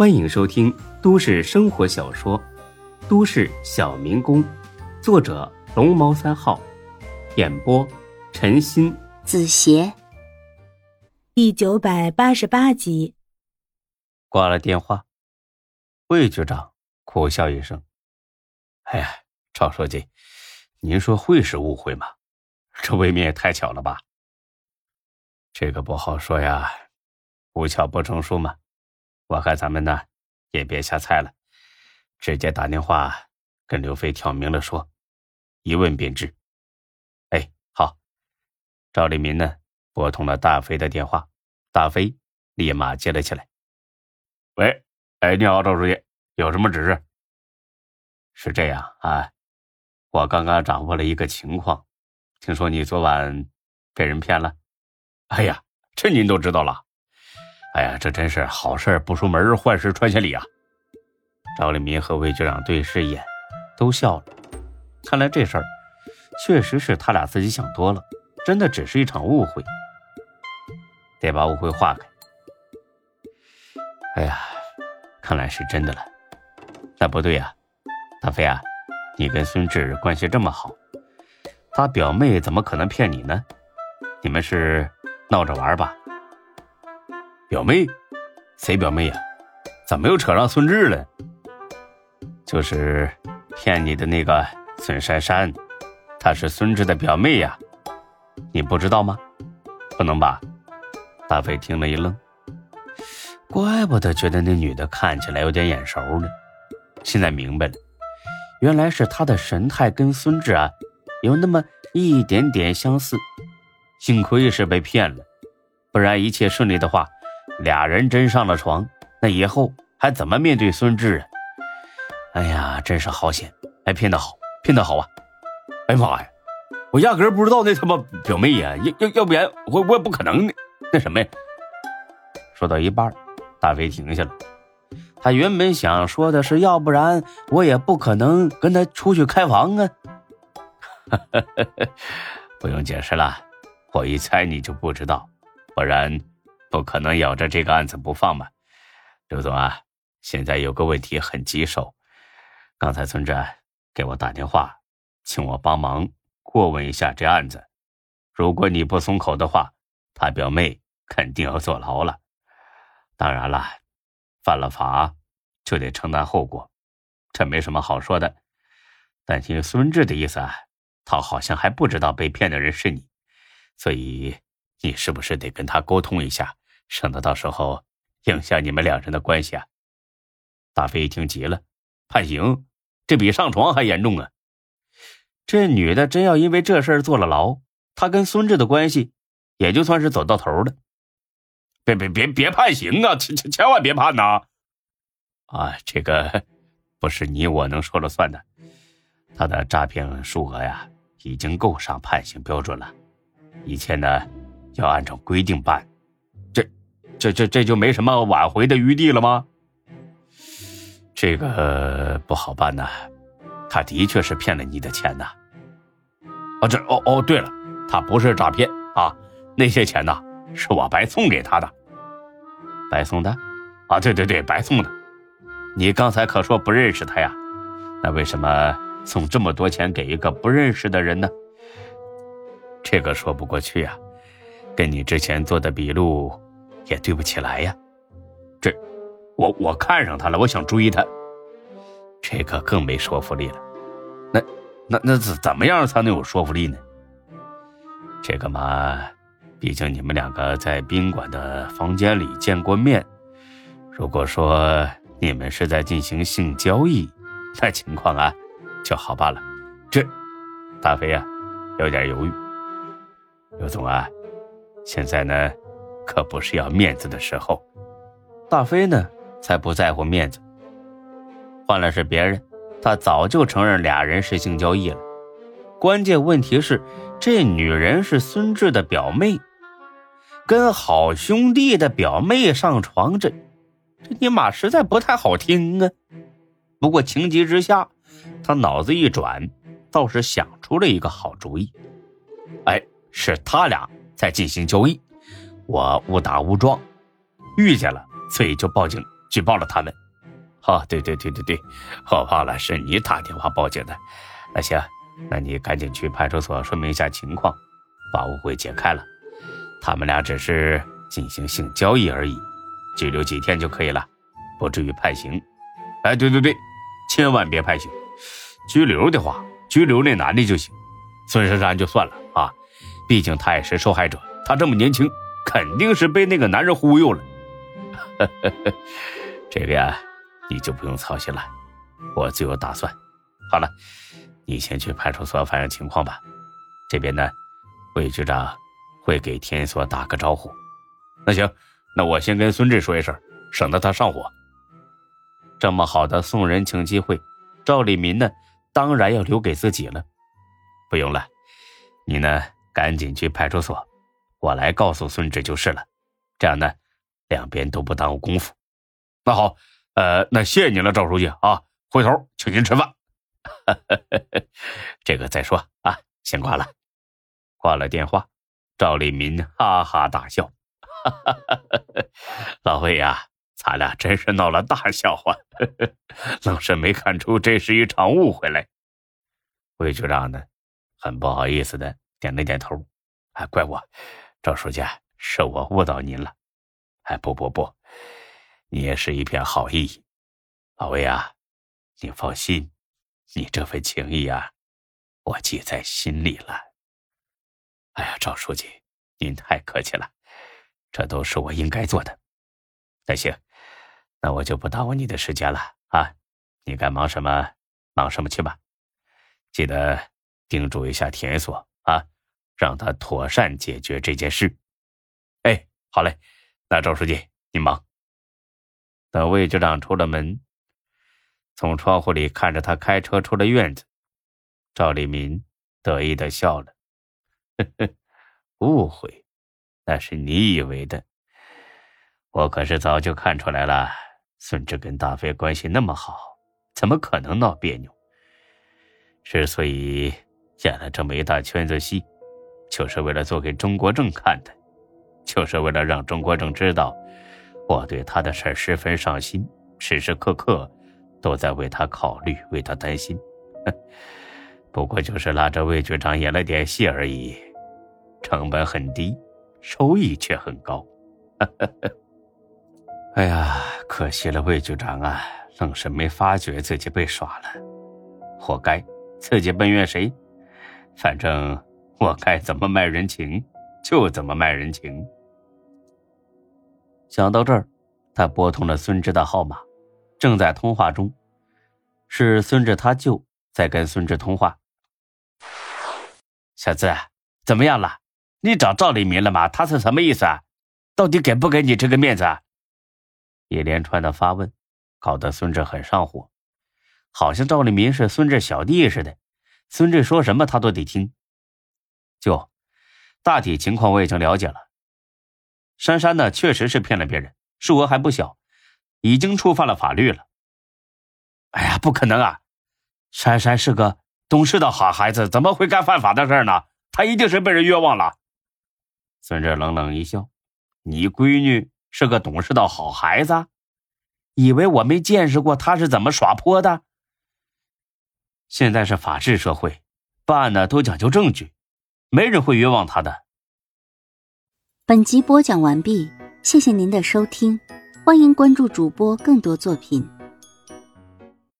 欢迎收听都市生活小说《都市小民工》，作者龙猫三号，演播陈鑫、子邪，第九百八十八集。挂了电话，魏局长苦笑一声：“哎呀，赵书记，您说会是误会吗？这未免也太巧了吧？这个不好说呀，无巧不成书嘛。”我看咱们呢，也别瞎猜了，直接打电话跟刘飞挑明了说，一问便知。哎，好。赵立民呢，拨通了大飞的电话，大飞立马接了起来。喂，哎，你好，赵书记，有什么指示？是这样啊，我刚刚掌握了一个情况，听说你昨晚被人骗了。哎呀，这您都知道了。哎呀，这真是好事不出门，坏事传千里啊！赵立民和魏局长对视一眼，都笑了。看来这事儿确实是他俩自己想多了，真的只是一场误会，得把误会化开。哎呀，看来是真的了。那不对呀，大飞啊，你跟孙志关系这么好，他表妹怎么可能骗你呢？你们是闹着玩吧？表妹，谁表妹呀？怎么又扯上孙志了？就是骗你的那个孙珊珊，她是孙志的表妹呀，你不知道吗？不能吧？大飞听了一愣，怪不得觉得那女的看起来有点眼熟呢，现在明白了，原来是她的神态跟孙志啊有那么一点点相似，幸亏是被骗了，不然一切顺利的话。俩人真上了床，那以后还怎么面对孙志啊？哎呀，真是好险！哎，骗得好，骗得好啊！哎妈呀，我压根不知道那他妈表妹呀！要要要不然我我也不可能那什么呀？说到一半，大飞停下了。他原本想说的是，要不然我也不可能跟他出去开房啊。不用解释了，我一猜你就不知道，不然。不可能咬着这个案子不放吧，刘总啊，现在有个问题很棘手。刚才村长给我打电话，请我帮忙过问一下这案子。如果你不松口的话，他表妹肯定要坐牢了。当然了，犯了法就得承担后果，这没什么好说的。但听孙志的意思啊，他好像还不知道被骗的人是你，所以你是不是得跟他沟通一下？省得到时候影响你们两人的关系啊！大飞一听急了，判刑，这比上床还严重啊！这女的真要因为这事儿坐了牢，她跟孙志的关系也就算是走到头了。别别别别判刑啊！千千千万别判呐！啊，这个不是你我能说了算的。他的诈骗数额呀，已经够上判刑标准了，一切呢要按照规定办。这这这就没什么挽回的余地了吗？这个不好办呐，他的确是骗了你的钱呐。哦，这哦哦，对了，他不是诈骗啊，那些钱呐是我白送给他的，白送的？啊，对对对，白送的。你刚才可说不认识他呀？那为什么送这么多钱给一个不认识的人呢？这个说不过去呀，跟你之前做的笔录。也对不起来呀，这，我我看上他了，我想追他，这个更没说服力了。那那那怎怎么样才能有说服力呢？这个嘛，毕竟你们两个在宾馆的房间里见过面，如果说你们是在进行性交易，那情况啊就好办了。这，大飞啊，有点犹豫。刘总啊，现在呢？可不是要面子的时候，大飞呢才不在乎面子。换了是别人，他早就承认俩人是性交易了。关键问题是，这女人是孙志的表妹，跟好兄弟的表妹上床，这这尼玛实在不太好听啊！不过情急之下，他脑子一转，倒是想出了一个好主意。哎，是他俩在进行交易。我误打误撞遇见了，所以就报警举报了他们。哦，对对对对对，我忘了是你打电话报警的。那行，那你赶紧去派出所说明一下情况，把误会解开了。他们俩只是进行性交易而已，拘留几天就可以了，不至于判刑。哎，对对对，千万别判刑，拘留的话，拘留那男的就行。孙珊珊就算了啊，毕竟他也是受害者，他这么年轻，肯定是被那个男人忽悠了。这个呀。你就不用操心了，我自有打算。好了，你先去派出所反映情况吧。这边呢，魏局长会给田所打个招呼。那行，那我先跟孙志说一声，省得他上火。这么好的送人情机会，赵立民呢，当然要留给自己了。不用了，你呢，赶紧去派出所，我来告诉孙志就是了。这样呢，两边都不耽误功夫。那好。呃，那谢谢你了，赵书记啊！回头请您吃饭。这个再说啊，先挂了。挂了电话，赵立民哈哈大笑：“ 老魏呀，咱俩真是闹了大笑话，愣是没看出这是一场误会来。”魏局长呢，很不好意思的点了点头：“哎，怪我，赵书记，是我误导您了。哎，不不不。”你也是一片好意，老魏啊，你放心，你这份情谊啊，我记在心里了。哎呀，赵书记，您太客气了，这都是我应该做的。那行，那我就不耽误你的时间了啊，你该忙什么忙什么去吧，记得叮嘱一下田所啊，让他妥善解决这件事。哎，好嘞，那赵书记您忙。等魏局长出了门，从窗户里看着他开车出了院子，赵立民得意的笑了：“呵呵，误会，那是你以为的。我可是早就看出来了，孙志跟大飞关系那么好，怎么可能闹别扭？之所以演了这么一大圈子戏，就是为了做给中国正看的，就是为了让中国正知道。”我对他的事十分上心，时时刻刻都在为他考虑，为他担心。不过就是拉着魏局长演了点戏而已，成本很低，收益却很高。哎呀，可惜了魏局长啊，愣是没发觉自己被耍了，活该，自己奔怨谁？反正我该怎么卖人情，就怎么卖人情。想到这儿，他拨通了孙志的号码，正在通话中，是孙志他舅在跟孙志通话。小子，怎么样了？你找赵立民了吗？他是什么意思啊？到底给不给你这个面子？啊一连串的发问，搞得孙志很上火，好像赵立民是孙志小弟似的，孙志说什么他都得听。舅，大体情况我已经了解了。珊珊呢，确实是骗了别人，数额还不小，已经触犯了法律了。哎呀，不可能啊！珊珊是个懂事的好孩子，怎么会干犯法的事呢？她一定是被人冤枉了。孙志冷冷一笑：“你闺女是个懂事的好孩子，以为我没见识过她是怎么耍泼的？现在是法治社会，办案呢都讲究证据，没人会冤枉他的。”本集播讲完毕，谢谢您的收听，欢迎关注主播更多作品。